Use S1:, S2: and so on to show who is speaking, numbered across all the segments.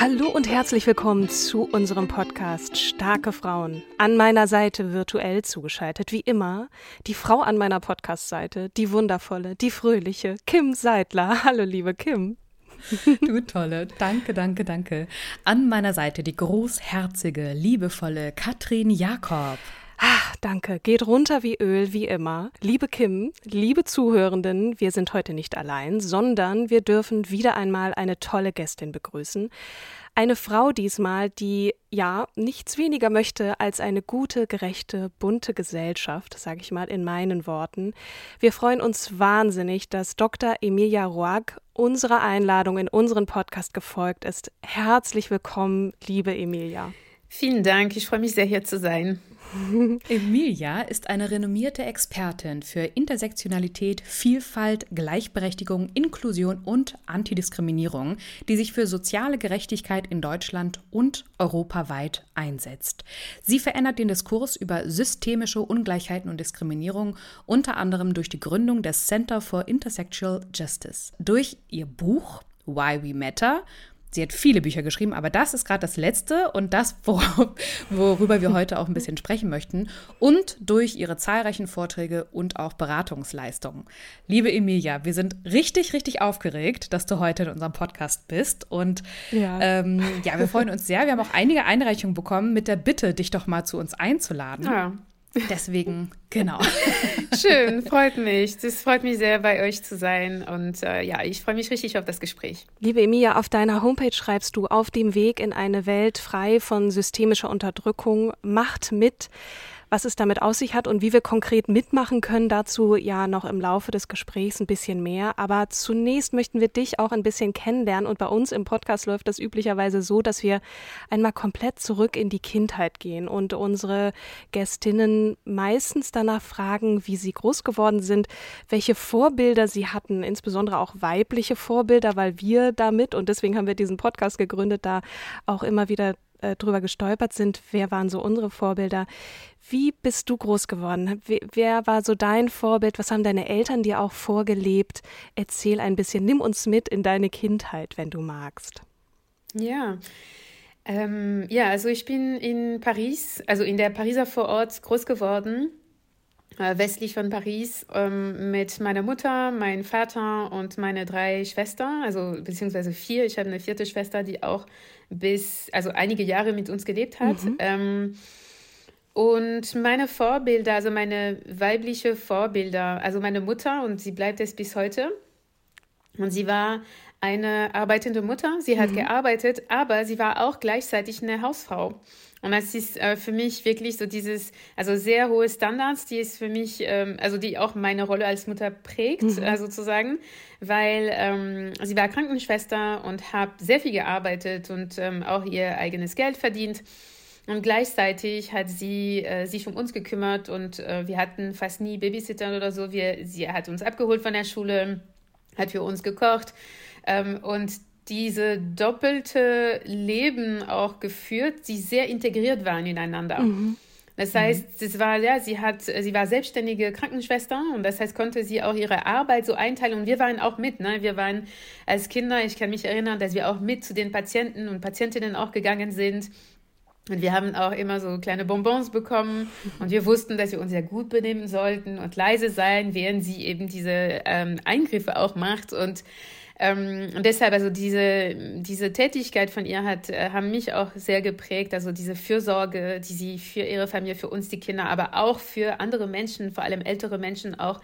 S1: Hallo und herzlich willkommen zu unserem Podcast Starke Frauen. An meiner Seite virtuell zugeschaltet, wie immer, die Frau an meiner Podcast-Seite, die wundervolle, die fröhliche Kim Seidler. Hallo, liebe Kim.
S2: Du tolle, danke, danke, danke. An meiner Seite die großherzige, liebevolle Katrin Jakob.
S1: Ah, danke. Geht runter wie Öl, wie immer. Liebe Kim, liebe Zuhörenden, wir sind heute nicht allein, sondern wir dürfen wieder einmal eine tolle Gästin begrüßen. Eine Frau diesmal, die ja nichts weniger möchte als eine gute, gerechte, bunte Gesellschaft, sage ich mal in meinen Worten. Wir freuen uns wahnsinnig, dass Dr. Emilia Roag unserer Einladung in unseren Podcast gefolgt ist. Herzlich willkommen, liebe Emilia.
S3: Vielen Dank, ich freue mich sehr, hier zu sein.
S2: Emilia ist eine renommierte Expertin für Intersektionalität, Vielfalt, Gleichberechtigung, Inklusion und Antidiskriminierung, die sich für soziale Gerechtigkeit in Deutschland und europaweit einsetzt. Sie verändert den Diskurs über systemische Ungleichheiten und Diskriminierung, unter anderem durch die Gründung des Center for Intersexual Justice. Durch ihr Buch Why We Matter Sie hat viele Bücher geschrieben, aber das ist gerade das letzte und das, worüber wir heute auch ein bisschen sprechen möchten. Und durch ihre zahlreichen Vorträge und auch Beratungsleistungen. Liebe Emilia, wir sind richtig, richtig aufgeregt, dass du heute in unserem Podcast bist. Und ja, ähm, ja wir freuen uns sehr. Wir haben auch einige Einreichungen bekommen mit der Bitte, dich doch mal zu uns einzuladen. Ja. Deswegen, genau.
S3: Schön, freut mich. Das freut mich sehr, bei euch zu sein. Und äh, ja, ich freue mich richtig auf das Gespräch.
S1: Liebe Emilia, auf deiner Homepage schreibst du auf dem Weg in eine Welt frei von systemischer Unterdrückung. Macht mit was es damit aus sich hat und wie wir konkret mitmachen können, dazu ja noch im Laufe des Gesprächs ein bisschen mehr. Aber zunächst möchten wir dich auch ein bisschen kennenlernen und bei uns im Podcast läuft das üblicherweise so, dass wir einmal komplett zurück in die Kindheit gehen und unsere Gästinnen meistens danach fragen, wie sie groß geworden sind, welche Vorbilder sie hatten, insbesondere auch weibliche Vorbilder, weil wir damit, und deswegen haben wir diesen Podcast gegründet, da auch immer wieder äh, drüber gestolpert sind, wer waren so unsere Vorbilder. Wie bist du groß geworden? Wer war so dein Vorbild? Was haben deine Eltern dir auch vorgelebt? Erzähl ein bisschen, nimm uns mit in deine Kindheit, wenn du magst.
S3: Ja. Ähm, ja, also ich bin in Paris, also in der Pariser Vorort groß geworden, westlich von Paris, ähm, mit meiner Mutter, meinem Vater und meine drei Schwestern, also beziehungsweise vier. Ich habe eine vierte Schwester, die auch bis, also einige Jahre mit uns gelebt hat. Mhm. Ähm, und meine Vorbilder, also meine weibliche Vorbilder, also meine Mutter, und sie bleibt es bis heute. Und sie war eine arbeitende Mutter, sie hat mhm. gearbeitet, aber sie war auch gleichzeitig eine Hausfrau. Und das ist äh, für mich wirklich so dieses, also sehr hohe Standards, die ist für mich, ähm, also die auch meine Rolle als Mutter prägt, mhm. äh, sozusagen, weil ähm, sie war Krankenschwester und hat sehr viel gearbeitet und ähm, auch ihr eigenes Geld verdient. Und gleichzeitig hat sie äh, sich um uns gekümmert und äh, wir hatten fast nie Babysitter oder so. Wir, sie hat uns abgeholt von der Schule, hat für uns gekocht ähm, und diese doppelte Leben auch geführt, die sehr integriert waren ineinander. Mhm. Das heißt, es war, ja, sie hat, sie war selbstständige Krankenschwester und das heißt, konnte sie auch ihre Arbeit so einteilen und wir waren auch mit, ne? Wir waren als Kinder, ich kann mich erinnern, dass wir auch mit zu den Patienten und Patientinnen auch gegangen sind und wir haben auch immer so kleine Bonbons bekommen und wir wussten, dass wir uns ja gut benehmen sollten und leise sein, während sie eben diese ähm, Eingriffe auch macht. Und Ähm, und deshalb, also diese, diese Tätigkeit von ihr hat, äh, haben mich auch sehr geprägt. Also diese Fürsorge, die sie für ihre Familie, für uns, die Kinder, aber auch für andere Menschen, vor allem ältere Menschen auch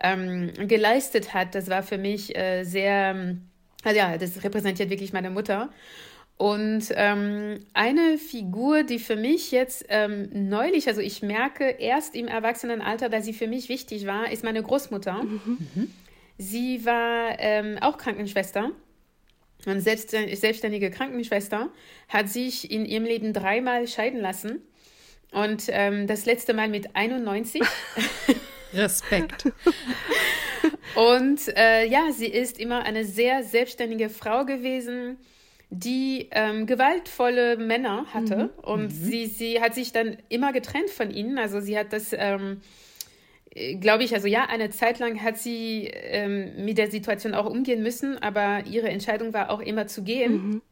S3: ähm, geleistet hat. Das war für mich äh, sehr, also ja, das repräsentiert wirklich meine Mutter. Und ähm, eine Figur, die für mich jetzt ähm, neulich, also ich merke erst im Erwachsenenalter, dass sie für mich wichtig war, ist meine Großmutter. Mhm. Sie war ähm, auch Krankenschwester. Und selbstständige Krankenschwester hat sich in ihrem Leben dreimal scheiden lassen. Und ähm, das letzte Mal mit 91.
S2: Respekt.
S3: Und äh, ja, sie ist immer eine sehr selbstständige Frau gewesen die ähm, gewaltvolle Männer hatte. Mhm. Und mhm. Sie, sie hat sich dann immer getrennt von ihnen. Also sie hat das, ähm, äh, glaube ich, also ja, eine Zeit lang hat sie ähm, mit der Situation auch umgehen müssen, aber ihre Entscheidung war auch immer zu gehen. Mhm.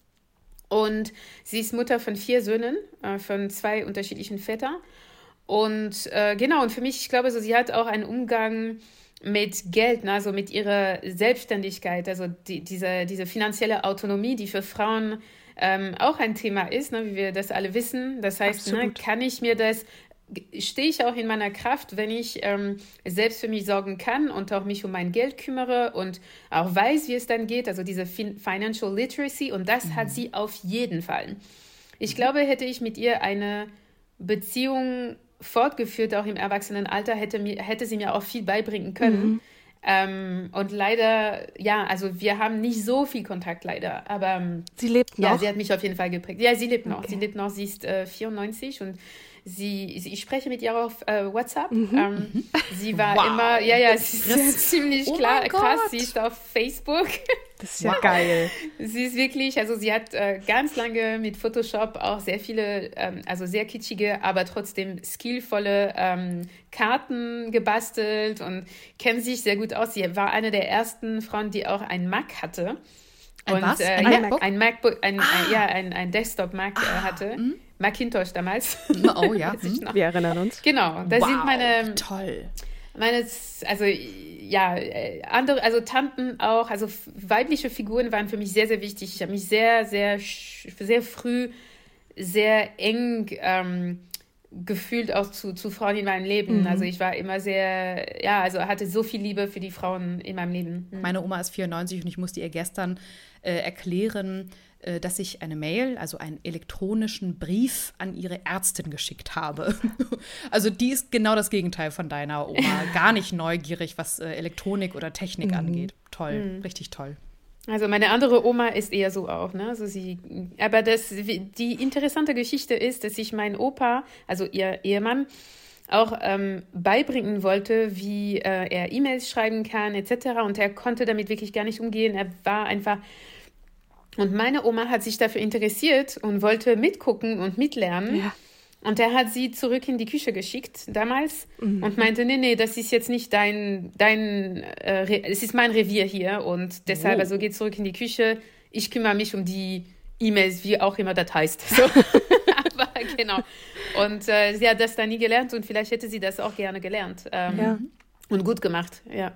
S3: Und sie ist Mutter von vier Söhnen, äh, von zwei unterschiedlichen Vätern. Und äh, genau, und für mich, ich glaube, so, sie hat auch einen Umgang mit Geld, ne, also mit ihrer Selbstständigkeit, also die, diese, diese finanzielle Autonomie, die für Frauen ähm, auch ein Thema ist, ne, wie wir das alle wissen. Das heißt, ne, kann ich mir das, stehe ich auch in meiner Kraft, wenn ich ähm, selbst für mich sorgen kann und auch mich um mein Geld kümmere und auch weiß, wie es dann geht, also diese fin Financial Literacy und das mhm. hat sie auf jeden Fall. Ich glaube, hätte ich mit ihr eine Beziehung fortgeführt, auch im Erwachsenenalter, hätte, mir, hätte sie mir auch viel beibringen können. Mhm. Ähm, und leider, ja, also wir haben nicht so viel Kontakt leider, aber ähm,
S1: sie lebt noch.
S3: Ja, sie hat mich auf jeden Fall geprägt. Ja, sie lebt noch. Okay. Sie lebt noch. Sie ist äh, 94 und sie, sie, ich spreche mit ihr auf äh, WhatsApp. Mhm. Ähm, mhm. sie war wow. immer, ja, ja, sie ist ziemlich oh klar, krass. Sie ist auf Facebook.
S1: Das ist ja wow. geil.
S3: Sie ist wirklich, also sie hat äh, ganz lange mit Photoshop auch sehr viele, ähm, also sehr kitschige, aber trotzdem skillvolle ähm, Karten gebastelt und kennt sich sehr gut aus. Sie war eine der ersten Frauen, die auch ein Mac hatte.
S2: Ein und, was?
S3: Äh, ein, ja, MacBook? ein MacBook, ein, ah. äh, ja, ein, ein Desktop-Mac äh, ah. hatte. Hm? Macintosh damals.
S2: Oh ja.
S1: Hm. Wir erinnern uns.
S3: Genau, da wow, sind meine.
S2: Toll.
S3: Meine, also ja, äh, andere, also Tanten auch, also weibliche Figuren waren für mich sehr, sehr wichtig. Ich habe mich sehr, sehr, sehr früh sehr eng ähm, gefühlt auch zu, zu Frauen in meinem Leben. Mhm. Also ich war immer sehr, ja, also hatte so viel Liebe für die Frauen in meinem Leben.
S2: Mhm. Meine Oma ist 94 und ich musste ihr gestern äh, erklären, äh, dass ich eine Mail, also einen elektronischen Brief an ihre Ärztin geschickt habe. also die ist genau das Gegenteil von deiner Oma. Gar nicht neugierig, was äh, Elektronik oder Technik mhm. angeht. Toll, mhm. richtig toll.
S3: Also meine andere Oma ist eher so auch, ne? Also sie, aber das, die interessante Geschichte ist, dass ich meinen Opa, also ihr Ehemann, auch ähm, beibringen wollte, wie äh, er E-Mails schreiben kann etc. Und er konnte damit wirklich gar nicht umgehen. Er war einfach und meine Oma hat sich dafür interessiert und wollte mitgucken und mitlernen. Ja. Und er hat sie zurück in die Küche geschickt damals mhm. und meinte, nee, nee, das ist jetzt nicht dein, dein, äh, es ist mein Revier hier und deshalb, oh. also geh zurück in die Küche. Ich kümmere mich um die E-Mails, wie auch immer das heißt. So. Aber genau. Und äh, sie hat das da nie gelernt und vielleicht hätte sie das auch gerne gelernt. Ähm, ja. Und gut gemacht, ja.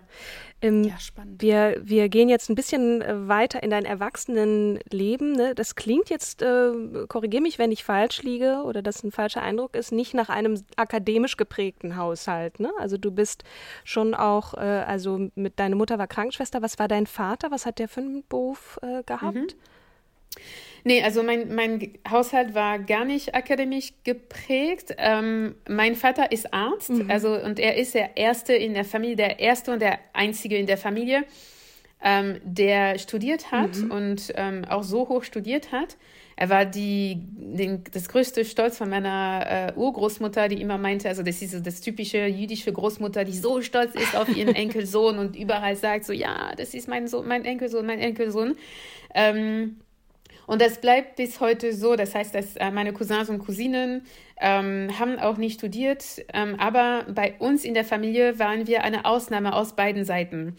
S1: Ähm, ja, spannend. Wir, wir gehen jetzt ein bisschen äh, weiter in dein Erwachsenenleben. Ne? Das klingt jetzt, äh, korrigiere mich, wenn ich falsch liege oder das ein falscher Eindruck ist, nicht nach einem akademisch geprägten Haushalt. Ne? Also du bist schon auch, äh, also mit deiner Mutter war Krankenschwester. Was war dein Vater? Was hat der für einen Beruf äh, gehabt? Mhm.
S3: Nee, also mein, mein Haushalt war gar nicht akademisch geprägt. Ähm, mein Vater ist Arzt, mhm. also und er ist der Erste in der Familie, der Erste und der Einzige in der Familie, ähm, der studiert hat mhm. und ähm, auch so hoch studiert hat. Er war die, den, das größte Stolz von meiner äh, Urgroßmutter, die immer meinte, also das ist so das typische jüdische Großmutter, die so stolz ist auf ihren Enkelsohn und überall sagt so, ja, das ist mein Sohn, mein Enkelsohn, mein Enkelsohn. Ähm, und das bleibt bis heute so. Das heißt, dass äh, meine Cousins und Cousinen ähm, haben auch nicht studiert, ähm, aber bei uns in der Familie waren wir eine Ausnahme aus beiden Seiten.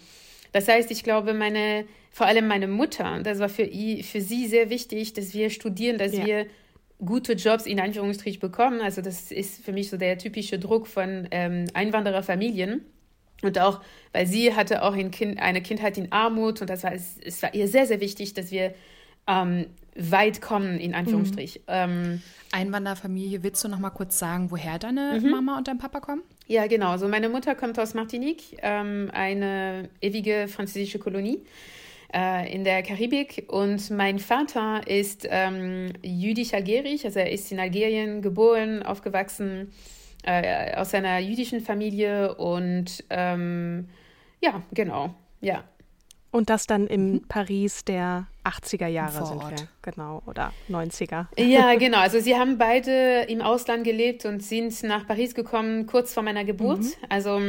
S3: Das heißt, ich glaube, meine, vor allem meine Mutter, das war für, für sie sehr wichtig, dass wir studieren, dass ja. wir gute Jobs in Anführungsstrichen bekommen. Also das ist für mich so der typische Druck von ähm, Einwandererfamilien. Und auch, weil sie hatte auch ein kind, eine Kindheit in Armut und das war, es, es war ihr sehr, sehr wichtig, dass wir ähm, weit kommen, in Anführungsstrich. Mhm. Ähm,
S2: Einwanderfamilie, willst du noch mal kurz sagen, woher deine mhm. Mama und dein Papa kommen?
S3: Ja, genau. Also meine Mutter kommt aus Martinique, ähm, eine ewige französische Kolonie äh, in der Karibik. Und mein Vater ist ähm, jüdisch-algerisch, also er ist in Algerien geboren, aufgewachsen, äh, aus einer jüdischen Familie und ähm, ja, genau, ja.
S1: Und das dann in mhm. Paris der 80er Jahre sind wir, genau, oder 90er.
S3: Ja, genau. Also sie haben beide im Ausland gelebt und sind nach Paris gekommen, kurz vor meiner Geburt. Mhm. Also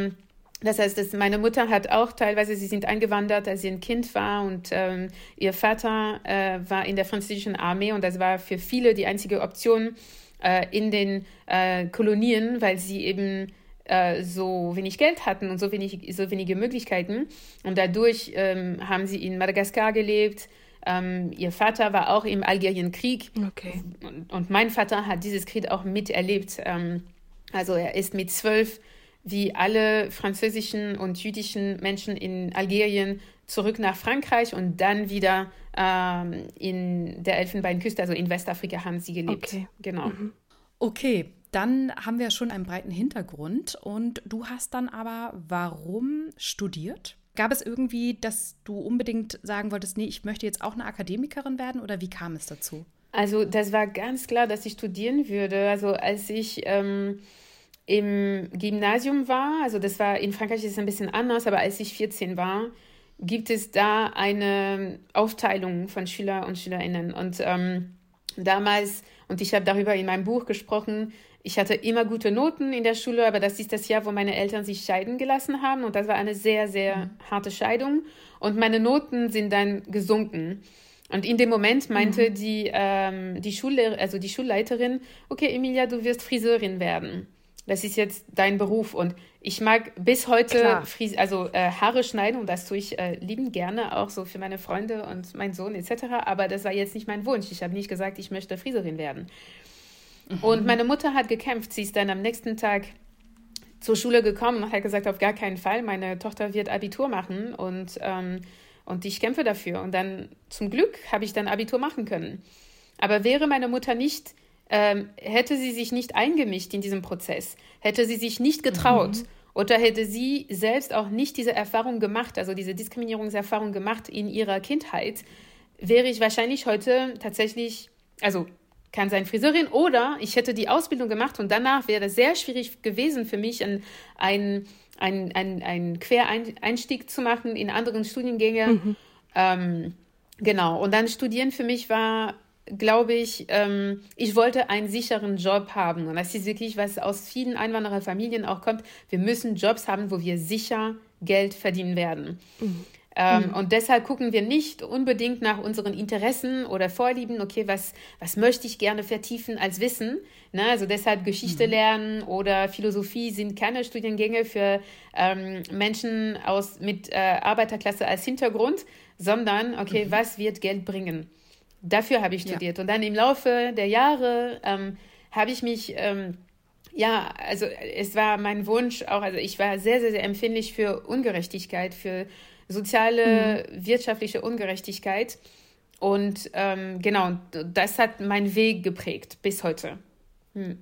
S3: das heißt, dass meine Mutter hat auch teilweise, sie sind eingewandert, als sie ein Kind war und ähm, ihr Vater äh, war in der französischen Armee und das war für viele die einzige Option äh, in den äh, Kolonien, weil sie eben äh, so wenig Geld hatten und so, wenig, so wenige Möglichkeiten. Und dadurch ähm, haben sie in Madagaskar gelebt. Ähm, ihr Vater war auch im Algerienkrieg.
S1: Okay.
S3: Und, und, mein Vater hat dieses Krieg auch miterlebt. Ähm, also er ist mit zwölf, wie alle französischen und jüdischen Menschen in Algerien, zurück nach Frankreich und dann wieder ähm, in der Elfenbeinküste, also in Westafrika, haben sie gelebt.
S1: Okay.
S3: Genau. Mhm.
S2: Okay, dann haben wir schon einen breiten Hintergrund und du hast dann aber warum studiert? Gab es irgendwie, dass du unbedingt sagen wolltest, nee, ich möchte jetzt auch eine Akademikerin werden oder wie kam es dazu?
S3: Also das war ganz klar, dass ich studieren würde. Also als ich ähm, im Gymnasium war, also das war in Frankreich ist es ein bisschen anders, aber als ich 14 war, gibt es da eine Aufteilung von Schüler und Schülerinnen. Und ähm, damals, und ich habe darüber in meinem Buch gesprochen, ich hatte immer gute Noten in der Schule, aber das ist das Jahr, wo meine Eltern sich scheiden gelassen haben. Und das war eine sehr, sehr mhm. harte Scheidung. Und meine Noten sind dann gesunken. Und in dem Moment meinte mhm. die, ähm, die, Schullehrer, also die Schulleiterin, okay, Emilia, du wirst Friseurin werden. Das ist jetzt dein Beruf. Und ich mag bis heute Fries also äh, Haare schneiden und das tue ich äh, liebend gerne, auch so für meine Freunde und meinen Sohn etc. Aber das war jetzt nicht mein Wunsch. Ich habe nicht gesagt, ich möchte Friseurin werden. Mhm. Und meine Mutter hat gekämpft. Sie ist dann am nächsten Tag zur Schule gekommen und hat gesagt, auf gar keinen Fall, meine Tochter wird Abitur machen und, ähm, und ich kämpfe dafür. Und dann zum Glück habe ich dann Abitur machen können. Aber wäre meine Mutter nicht, ähm, hätte sie sich nicht eingemischt in diesem Prozess, hätte sie sich nicht getraut mhm. oder hätte sie selbst auch nicht diese Erfahrung gemacht, also diese Diskriminierungserfahrung gemacht in ihrer Kindheit, wäre ich wahrscheinlich heute tatsächlich, also kann sein Friseurin oder ich hätte die Ausbildung gemacht und danach wäre es sehr schwierig gewesen für mich, ein, ein, ein, ein, ein Quereinstieg zu machen in anderen Studiengänge. Mhm. Ähm, genau, und dann studieren für mich war, glaube ich, ähm, ich wollte einen sicheren Job haben. Und das ist wirklich, was aus vielen Einwandererfamilien auch kommt. Wir müssen Jobs haben, wo wir sicher Geld verdienen werden. Mhm. Ähm, mhm. Und deshalb gucken wir nicht unbedingt nach unseren Interessen oder Vorlieben, okay, was, was möchte ich gerne vertiefen als Wissen. Ne? Also deshalb Geschichte mhm. lernen oder Philosophie sind keine Studiengänge für ähm, Menschen aus, mit äh, Arbeiterklasse als Hintergrund, sondern, okay, mhm. was wird Geld bringen? Dafür habe ich studiert. Ja. Und dann im Laufe der Jahre ähm, habe ich mich ähm, ja, also es war mein Wunsch auch, also ich war sehr, sehr, sehr empfindlich für Ungerechtigkeit, für soziale, mhm. wirtschaftliche Ungerechtigkeit. Und ähm, genau, das hat meinen Weg geprägt bis heute. Hm.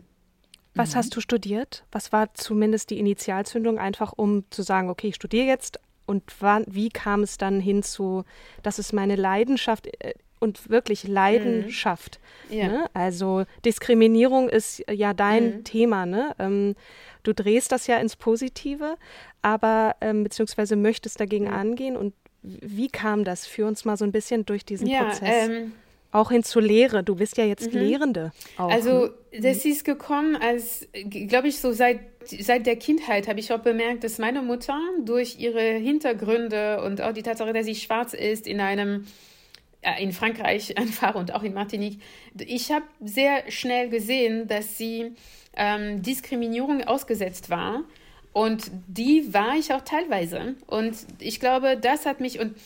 S1: Was mhm. hast du studiert? Was war zumindest die Initialzündung, einfach um zu sagen, okay, ich studiere jetzt und wann, wie kam es dann hinzu, dass es meine Leidenschaft äh, und wirklich Leidenschaft. Mhm. Ja. Ne? Also Diskriminierung ist ja dein mhm. Thema. Ne? Ähm, du drehst das ja ins Positive, aber ähm, beziehungsweise möchtest dagegen mhm. angehen. Und wie kam das? Führ uns mal so ein bisschen durch diesen ja, Prozess. Ähm, auch hin zur Lehre. Du bist ja jetzt mhm. Lehrende. Auch,
S3: also ne? das ist gekommen, als, glaube ich, so seit, seit der Kindheit habe ich auch bemerkt, dass meine Mutter durch ihre Hintergründe und auch die Tatsache, dass sie schwarz ist, in einem in Frankreich einfach und auch in Martinique, ich habe sehr schnell gesehen, dass sie ähm, Diskriminierung ausgesetzt war. Und die war ich auch teilweise. Und ich glaube, das hat mich, und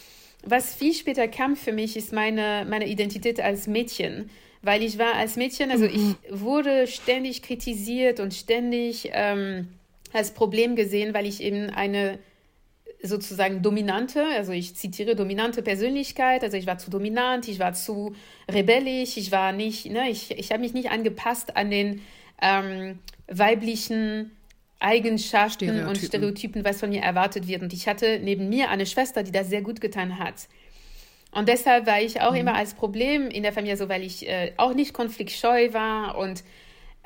S3: was viel später kam für mich, ist meine, meine Identität als Mädchen. Weil ich war als Mädchen, also mhm. ich wurde ständig kritisiert und ständig ähm, als Problem gesehen, weil ich eben eine sozusagen dominante, also ich zitiere dominante Persönlichkeit, also ich war zu dominant, ich war zu rebellisch, ich war nicht, ne, ich, ich habe mich nicht angepasst an den ähm, weiblichen Eigenschaften Stereotypen. und Stereotypen, was von mir erwartet wird. Und ich hatte neben mir eine Schwester, die das sehr gut getan hat. Und deshalb war ich auch mhm. immer als Problem in der Familie so, weil ich äh, auch nicht konfliktscheu war und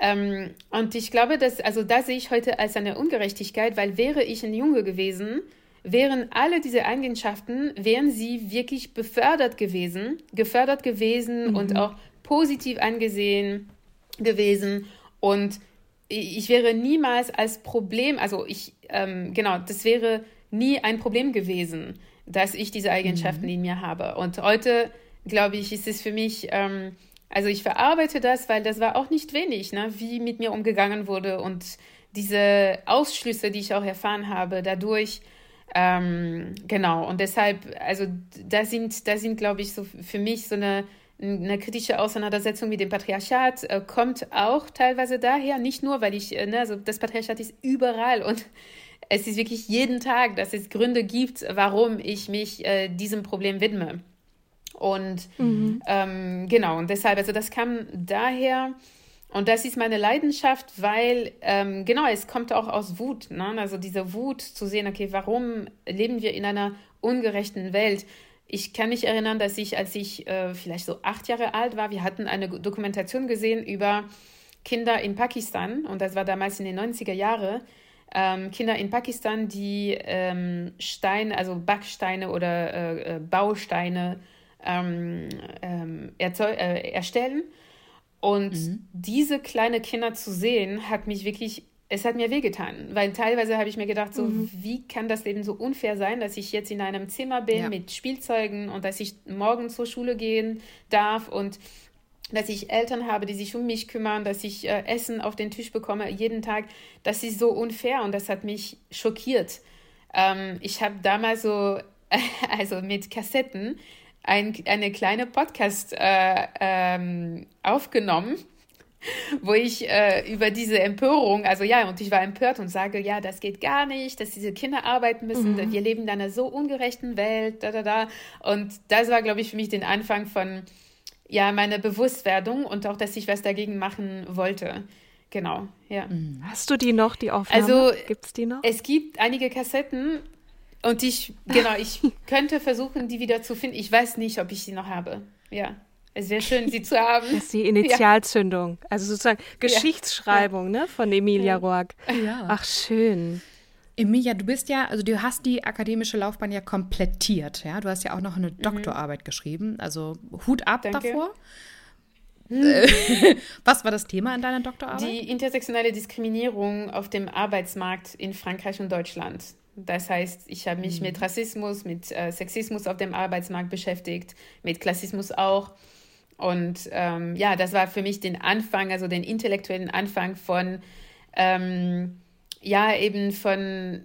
S3: ähm, und ich glaube, dass, also da sehe ich heute als eine Ungerechtigkeit, weil wäre ich ein Junge gewesen, wären alle diese Eigenschaften, wären sie wirklich befördert gewesen, gefördert gewesen mhm. und auch positiv angesehen gewesen. Und ich wäre niemals als Problem, also ich, ähm, genau, das wäre nie ein Problem gewesen, dass ich diese Eigenschaften mhm. in mir habe. Und heute, glaube ich, ist es für mich, ähm, also ich verarbeite das, weil das war auch nicht wenig, ne, wie mit mir umgegangen wurde und diese Ausschlüsse, die ich auch erfahren habe, dadurch, ähm, genau. Und deshalb, also da sind, da sind, glaube ich, so für mich so eine eine kritische Auseinandersetzung mit dem Patriarchat äh, kommt auch teilweise daher, nicht nur, weil ich, äh, ne, also das Patriarchat ist überall und es ist wirklich jeden Tag, dass es Gründe gibt, warum ich mich äh, diesem Problem widme. Und mhm. ähm, genau, und deshalb, also das kam daher, und das ist meine Leidenschaft, weil, ähm, genau, es kommt auch aus Wut. Ne? Also diese Wut zu sehen, okay, warum leben wir in einer ungerechten Welt? Ich kann mich erinnern, dass ich, als ich äh, vielleicht so acht Jahre alt war, wir hatten eine Dokumentation gesehen über Kinder in Pakistan. Und das war damals in den 90er Jahren. Ähm, Kinder in Pakistan, die ähm, Steine, also Backsteine oder äh, äh Bausteine ähm, ähm äh, erstellen. Und mhm. diese kleine Kinder zu sehen, hat mich wirklich, es hat mir wehgetan, weil teilweise habe ich mir gedacht, so, mhm. wie kann das Leben so unfair sein, dass ich jetzt in einem Zimmer bin ja. mit Spielzeugen und dass ich morgen zur Schule gehen darf und dass ich Eltern habe, die sich um mich kümmern, dass ich äh, Essen auf den Tisch bekomme jeden Tag. Das ist so unfair und das hat mich schockiert. Ähm, ich habe damals so, also mit Kassetten, ein, eine kleine Podcast äh, ähm, aufgenommen, wo ich äh, über diese Empörung, also ja, und ich war empört und sage, ja, das geht gar nicht, dass diese Kinder arbeiten müssen, mhm. wir leben in einer so ungerechten Welt, da, da, da. Und das war, glaube ich, für mich den Anfang von, ja, meiner Bewusstwerdung und auch, dass ich was dagegen machen wollte. Genau, ja.
S1: Mhm. Hast du die noch, die Aufnahme?
S3: Also, gibt's die noch? Es gibt einige Kassetten, und ich, genau, ich könnte versuchen, die wieder zu finden. Ich weiß nicht, ob ich sie noch habe. Ja. Es wäre schön, sie zu haben.
S1: Das ist die Initialzündung. Ja. Also sozusagen Geschichtsschreibung ja. ne, von Emilia ja. Roark. Ja. Ach, schön.
S2: Emilia, du bist ja, also du hast die akademische Laufbahn ja komplettiert, ja. Du hast ja auch noch eine mhm. Doktorarbeit geschrieben. Also Hut ab Danke. davor. Was war das Thema in deiner Doktorarbeit?
S3: Die intersektionale Diskriminierung auf dem Arbeitsmarkt in Frankreich und Deutschland. Das heißt, ich habe mich mhm. mit Rassismus, mit äh, Sexismus auf dem Arbeitsmarkt beschäftigt, mit Klassismus auch. Und ähm, ja, das war für mich den Anfang, also den intellektuellen Anfang von, ähm, ja, eben von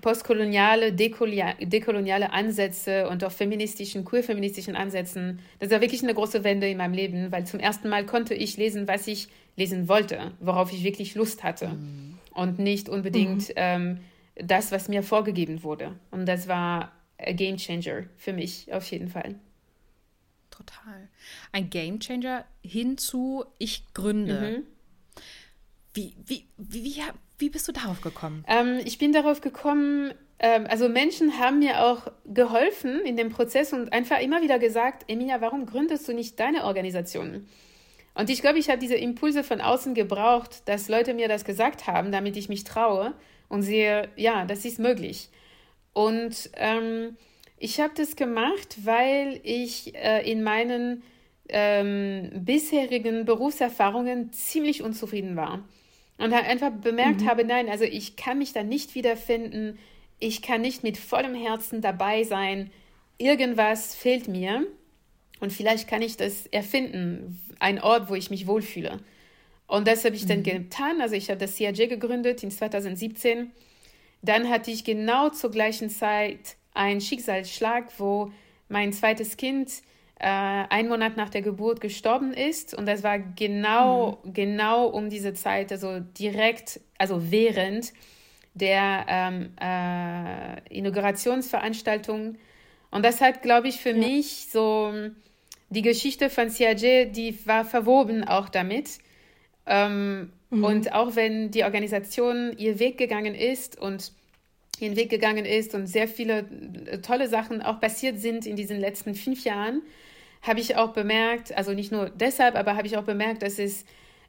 S3: postkoloniale, dekoloniale Ansätze und auch feministischen, queer-feministischen Ansätzen. Das war wirklich eine große Wende in meinem Leben, weil zum ersten Mal konnte ich lesen, was ich lesen wollte, worauf ich wirklich Lust hatte. Mhm. Und nicht unbedingt mhm. ähm, das, was mir vorgegeben wurde. Und das war ein Game Changer für mich auf jeden Fall.
S2: Total. Ein Game Changer hinzu, ich gründe. Mhm. Wie, wie, wie, wie, bist du darauf gekommen?
S3: Ähm, ich bin darauf gekommen, ähm, also Menschen haben mir auch geholfen in dem Prozess und einfach immer wieder gesagt, Emilia, warum gründest du nicht deine Organisation? Und ich glaube, ich habe diese Impulse von außen gebraucht, dass Leute mir das gesagt haben, damit ich mich traue und sehe, ja, das ist möglich. Und ähm, ich habe das gemacht, weil ich äh, in meinen ähm, bisherigen Berufserfahrungen ziemlich unzufrieden war. Und einfach bemerkt mhm. habe, nein, also ich kann mich da nicht wiederfinden, ich kann nicht mit vollem Herzen dabei sein, irgendwas fehlt mir und vielleicht kann ich das erfinden, ein Ort, wo ich mich wohlfühle. Und das habe ich dann mhm. getan. Also ich habe das CRJ gegründet in 2017. Dann hatte ich genau zur gleichen Zeit einen Schicksalsschlag, wo mein zweites Kind äh, einen Monat nach der Geburt gestorben ist. Und das war genau, mhm. genau um diese Zeit, also direkt, also während der ähm, äh, Inaugurationsveranstaltung. Und das hat, glaube ich, für ja. mich so die Geschichte von CIG, die war verwoben auch damit. Ähm, mhm. Und auch wenn die Organisation ihr Weg gegangen ist und ihren Weg gegangen ist und sehr viele äh, tolle Sachen auch passiert sind in diesen letzten fünf Jahren, habe ich auch bemerkt, also nicht nur deshalb, aber habe ich auch bemerkt, dass es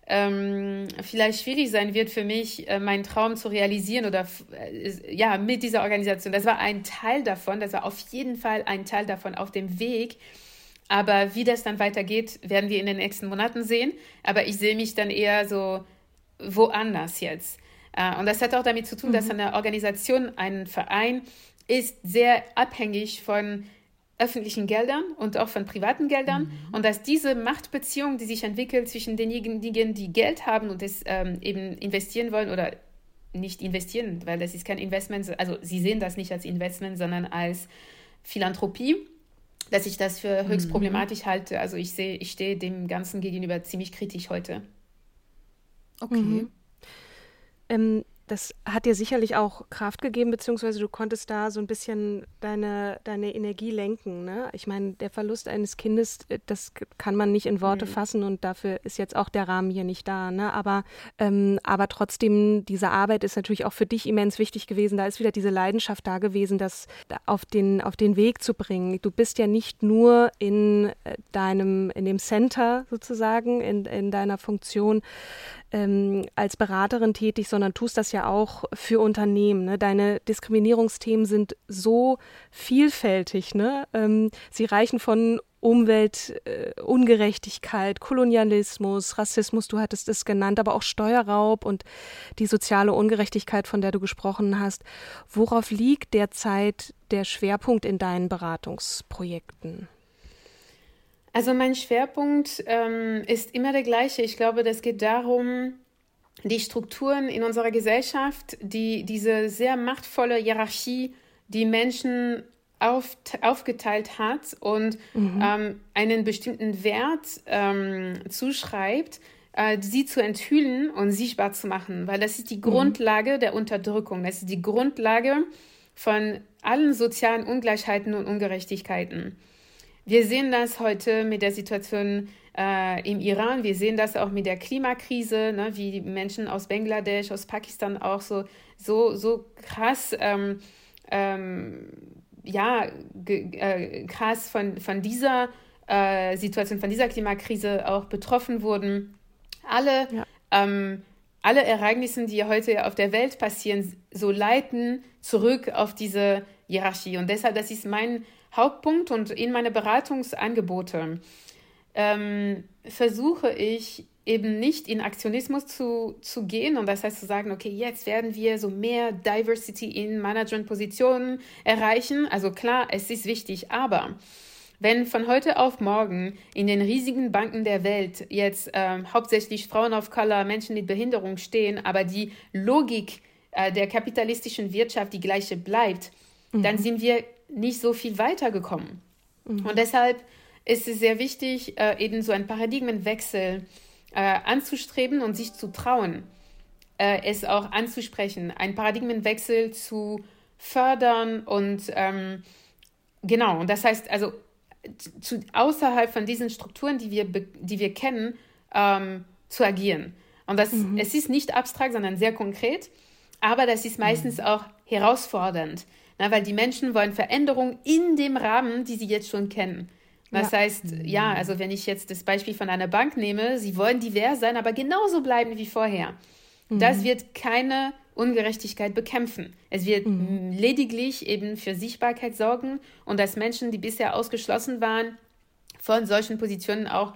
S3: ähm, vielleicht schwierig sein wird für mich, äh, meinen Traum zu realisieren oder äh, ja, mit dieser Organisation. Das war ein Teil davon, das war auf jeden Fall ein Teil davon auf dem Weg. Aber wie das dann weitergeht, werden wir in den nächsten Monaten sehen. Aber ich sehe mich dann eher so woanders jetzt. Äh, und das hat auch damit zu tun, mhm. dass eine Organisation, ein Verein ist sehr abhängig von öffentlichen Geldern und auch von privaten Geldern mhm. und dass diese Machtbeziehung, die sich entwickelt zwischen denjenigen, die Geld haben und es ähm, eben investieren wollen oder nicht investieren, weil das ist kein Investment, also sie sehen das nicht als Investment, sondern als Philanthropie, dass ich das für höchst mhm. problematisch halte. Also ich sehe, ich stehe dem Ganzen gegenüber ziemlich kritisch heute.
S1: Okay. Mhm. Ähm, das hat dir sicherlich auch Kraft gegeben, beziehungsweise du konntest da so ein bisschen deine, deine Energie lenken. Ne? Ich meine, der Verlust eines Kindes, äh, das kann man nicht in Worte mhm. fassen und dafür ist jetzt auch der Rahmen hier nicht da. Ne? Aber, ähm, aber trotzdem, diese Arbeit ist natürlich auch für dich immens wichtig gewesen. Da ist wieder diese Leidenschaft da gewesen, das auf den, auf den Weg zu bringen. Du bist ja nicht nur in äh, deinem, in dem Center sozusagen, in, in deiner Funktion ähm, als Beraterin tätig, sondern tust das ja auch für Unternehmen. Ne? Deine Diskriminierungsthemen sind so vielfältig. Ne? Ähm, sie reichen von Umweltungerechtigkeit, äh, Kolonialismus, Rassismus, du hattest es genannt, aber auch Steuerraub und die soziale Ungerechtigkeit, von der du gesprochen hast. Worauf liegt derzeit der Schwerpunkt in deinen Beratungsprojekten?
S3: Also mein Schwerpunkt ähm, ist immer der gleiche. Ich glaube, das geht darum, die Strukturen in unserer Gesellschaft, die diese sehr machtvolle Hierarchie, die Menschen auf, aufgeteilt hat und mhm. ähm, einen bestimmten Wert ähm, zuschreibt, äh, sie zu enthüllen und sichtbar zu machen, weil das ist die mhm. Grundlage der Unterdrückung, das ist die Grundlage von allen sozialen Ungleichheiten und Ungerechtigkeiten. Wir sehen das heute mit der Situation äh, im Iran. Wir sehen das auch mit der Klimakrise, ne, wie die Menschen aus Bangladesch, aus Pakistan auch so, so, so krass, ähm, ähm, ja, äh, krass von, von dieser äh, Situation, von dieser Klimakrise auch betroffen wurden. Alle, ja. ähm, alle Ereignisse, die heute auf der Welt passieren, so leiten zurück auf diese Hierarchie. Und deshalb, das ist mein Hauptpunkt und in meine Beratungsangebote ähm, versuche ich eben nicht in Aktionismus zu, zu gehen und das heißt zu sagen, okay, jetzt werden wir so mehr Diversity in Managementpositionen erreichen. Also klar, es ist wichtig, aber wenn von heute auf morgen in den riesigen Banken der Welt jetzt äh, hauptsächlich Frauen of Color, Menschen mit Behinderung stehen, aber die Logik äh, der kapitalistischen Wirtschaft die gleiche bleibt, mhm. dann sind wir nicht so viel weitergekommen. Mhm. Und deshalb ist es sehr wichtig, äh, eben so einen Paradigmenwechsel äh, anzustreben und sich zu trauen, äh, es auch anzusprechen, einen Paradigmenwechsel zu fördern und ähm, genau, und das heißt also zu, außerhalb von diesen Strukturen, die wir, die wir kennen, ähm, zu agieren. Und das, mhm. es ist nicht abstrakt, sondern sehr konkret, aber das ist meistens mhm. auch herausfordernd. Na, weil die Menschen wollen Veränderung in dem Rahmen, die sie jetzt schon kennen. Das ja. heißt, ja, also wenn ich jetzt das Beispiel von einer Bank nehme, sie wollen divers sein, aber genauso bleiben wie vorher. Mhm. Das wird keine Ungerechtigkeit bekämpfen. Es wird mhm. lediglich eben für Sichtbarkeit sorgen und dass Menschen, die bisher ausgeschlossen waren, von solchen Positionen auch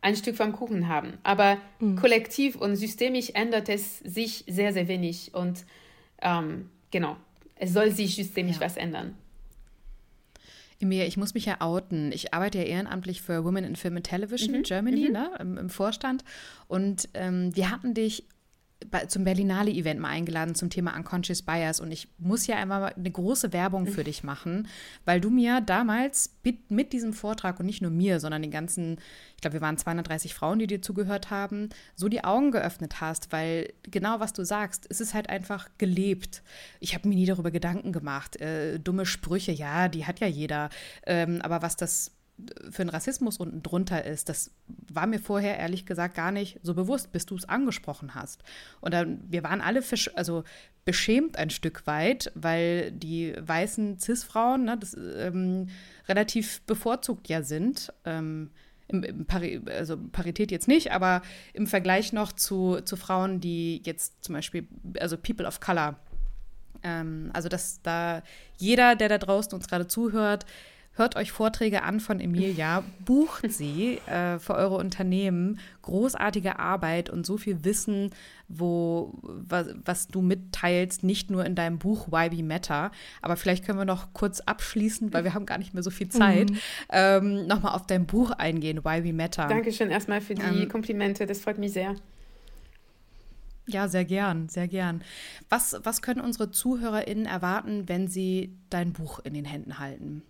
S3: ein Stück vom Kuchen haben. Aber mhm. kollektiv und systemisch ändert es sich sehr, sehr wenig. Und ähm, genau, es soll sich systemisch ja. was ändern.
S2: Emir, ich muss mich ja outen. Ich arbeite ja ehrenamtlich für Women in Film and Television mhm. Germany mhm. Ne, im, im, Vorstand. Und ähm, wir hatten dich zum Berlinale-Event mal eingeladen zum Thema Unconscious Bias und ich muss ja einmal eine große Werbung für dich machen, weil du mir damals mit, mit diesem Vortrag und nicht nur mir, sondern den ganzen, ich glaube, wir waren 230 Frauen, die dir zugehört haben, so die Augen geöffnet hast, weil genau was du sagst, es ist halt einfach gelebt. Ich habe mir nie darüber Gedanken gemacht. Äh, dumme Sprüche, ja, die hat ja jeder. Ähm, aber was das für einen Rassismus unten drunter ist, das war mir vorher ehrlich gesagt gar nicht so bewusst, bis du es angesprochen hast. Und dann, wir waren alle fisch, also beschämt ein Stück weit, weil die weißen Cis-Frauen ne, das, ähm, relativ bevorzugt ja sind. Ähm, im, im Pari also Parität jetzt nicht, aber im Vergleich noch zu, zu Frauen, die jetzt zum Beispiel, also People of Color, ähm, also dass da jeder, der da draußen uns gerade zuhört, Hört euch Vorträge an von Emilia, bucht sie äh, für eure Unternehmen. Großartige Arbeit und so viel Wissen, wo, was, was, du mitteilst, nicht nur in deinem Buch Why We Matter. Aber vielleicht können wir noch kurz abschließen, weil wir haben gar nicht mehr so viel Zeit, mhm. ähm, nochmal auf dein Buch eingehen, Why We Matter.
S3: Dankeschön erstmal für die ähm, Komplimente, das freut mich sehr.
S2: Ja, sehr gern, sehr gern. Was, was können unsere ZuhörerInnen erwarten, wenn sie dein Buch in den Händen halten?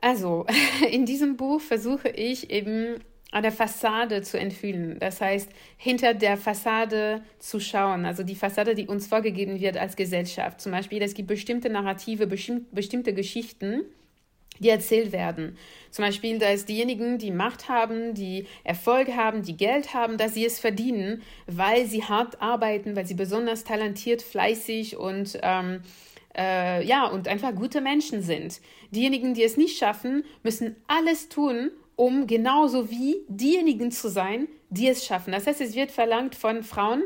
S3: Also, in diesem Buch versuche ich eben an der Fassade zu entfühlen. Das heißt, hinter der Fassade zu schauen, also die Fassade, die uns vorgegeben wird als Gesellschaft. Zum Beispiel, es gibt bestimmte Narrative, bestimmte Geschichten, die erzählt werden. Zum Beispiel, dass diejenigen, die Macht haben, die Erfolg haben, die Geld haben, dass sie es verdienen, weil sie hart arbeiten, weil sie besonders talentiert, fleißig und ähm, äh, ja, und einfach gute Menschen sind. Diejenigen, die es nicht schaffen, müssen alles tun, um genauso wie diejenigen zu sein, die es schaffen. Das heißt, es wird verlangt von Frauen,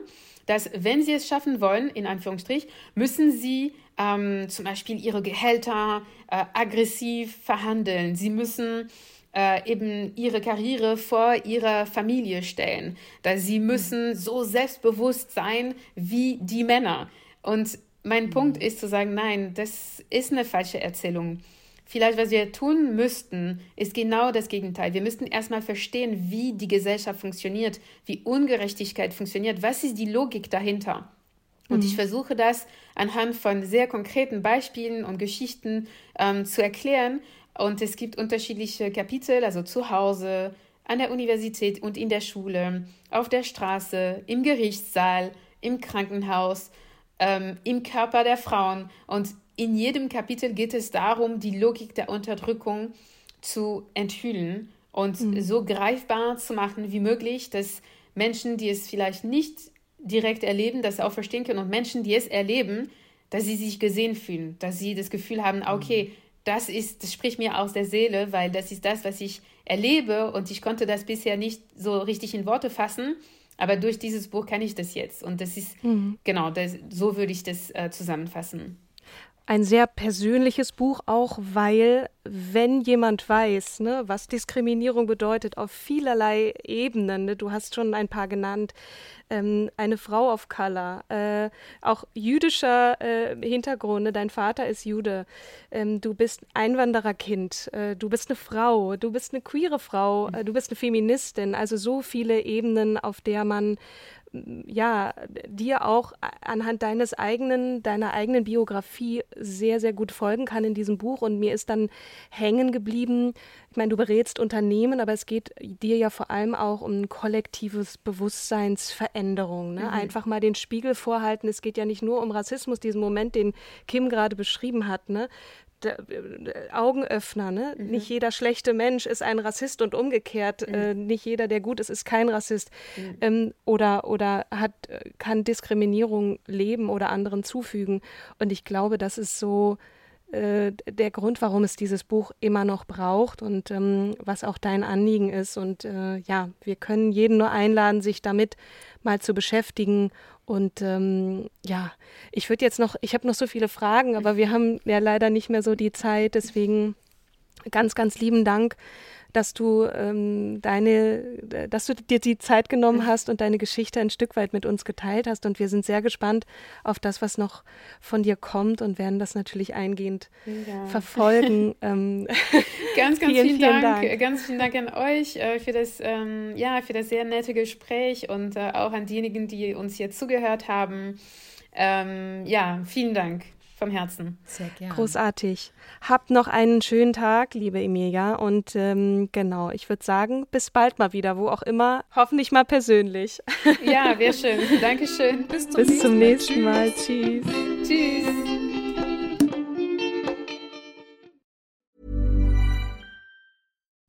S3: dass wenn sie es schaffen wollen, in Anführungsstrich, müssen sie ähm, zum Beispiel ihre Gehälter äh, aggressiv verhandeln. Sie müssen äh, eben ihre Karriere vor ihrer Familie stellen. Da sie müssen so selbstbewusst sein wie die Männer. Und mein mhm. Punkt ist zu sagen, nein, das ist eine falsche Erzählung. Vielleicht, was wir tun müssten, ist genau das Gegenteil. Wir müssten erstmal verstehen, wie die Gesellschaft funktioniert, wie Ungerechtigkeit funktioniert, was ist die Logik dahinter. Und mhm. ich versuche das anhand von sehr konkreten Beispielen und Geschichten ähm, zu erklären. Und es gibt unterschiedliche Kapitel, also zu Hause, an der Universität und in der Schule, auf der Straße, im Gerichtssaal, im Krankenhaus ähm, im Körper der Frauen. Und in jedem Kapitel geht es darum, die Logik der Unterdrückung zu enthüllen und mhm. so greifbar zu machen wie möglich, dass Menschen, die es vielleicht nicht direkt erleben, das auch verstehen können und Menschen, die es erleben, dass sie sich gesehen fühlen, dass sie das Gefühl haben, mhm. okay, das ist, das spricht mir aus der Seele, weil das ist das, was ich erlebe und ich konnte das bisher nicht so richtig in Worte fassen. Aber durch dieses Buch kann ich das jetzt. Und das ist, mhm. genau, das, so würde ich das äh, zusammenfassen.
S1: Ein sehr persönliches Buch auch, weil wenn jemand weiß, ne, was Diskriminierung bedeutet auf vielerlei Ebenen, ne, du hast schon ein paar genannt, ähm, eine Frau of Color, äh, auch jüdischer äh, Hintergrund, ne, dein Vater ist Jude, ähm, du bist Einwandererkind, äh, du bist eine Frau, du bist eine queere Frau, äh, du bist eine Feministin, also so viele Ebenen, auf der man ja, dir auch anhand deines eigenen, deiner eigenen Biografie sehr, sehr gut folgen kann in diesem Buch. Und mir ist dann hängen geblieben, ich meine, du berätst Unternehmen, aber es geht dir ja vor allem auch um ein kollektives Bewusstseinsveränderung. Ne? Mhm. Einfach mal den Spiegel vorhalten. Es geht ja nicht nur um Rassismus, diesen Moment, den Kim gerade beschrieben hat. Ne? Augenöffner. Ne? Mhm. Nicht jeder schlechte Mensch ist ein Rassist und umgekehrt. Mhm. Äh, nicht jeder, der gut ist, ist kein Rassist. Mhm. Ähm, oder oder hat, kann Diskriminierung leben oder anderen zufügen. Und ich glaube, das ist so äh, der Grund, warum es dieses Buch immer noch braucht und ähm, was auch dein Anliegen ist. Und äh, ja, wir können jeden nur einladen, sich damit mal zu beschäftigen und ähm, ja, ich würde jetzt noch, ich habe noch so viele Fragen, aber wir haben ja leider nicht mehr so die Zeit. Deswegen ganz, ganz lieben Dank, dass du ähm, deine, dass du dir die Zeit genommen hast und deine Geschichte ein Stück weit mit uns geteilt hast. Und wir sind sehr gespannt auf das, was noch von dir kommt und werden das natürlich eingehend ja. verfolgen.
S3: ähm, ganz, ganz vielen, vielen, vielen Dank. Dank. Ganz vielen Dank an euch äh, für das, ähm, ja, für das sehr nette Gespräch und äh, auch an diejenigen, die uns hier zugehört haben. Ähm, ja, vielen Dank vom Herzen.
S1: Sehr gerne. Großartig. Habt noch einen schönen Tag, liebe Emilia. Und ähm, genau, ich würde sagen, bis bald mal wieder, wo auch immer. Hoffentlich mal persönlich.
S3: Ja, wäre schön. Dankeschön.
S1: Bis zum, bis nächsten, zum nächsten Mal. Mal. Tschüss. Tschüss.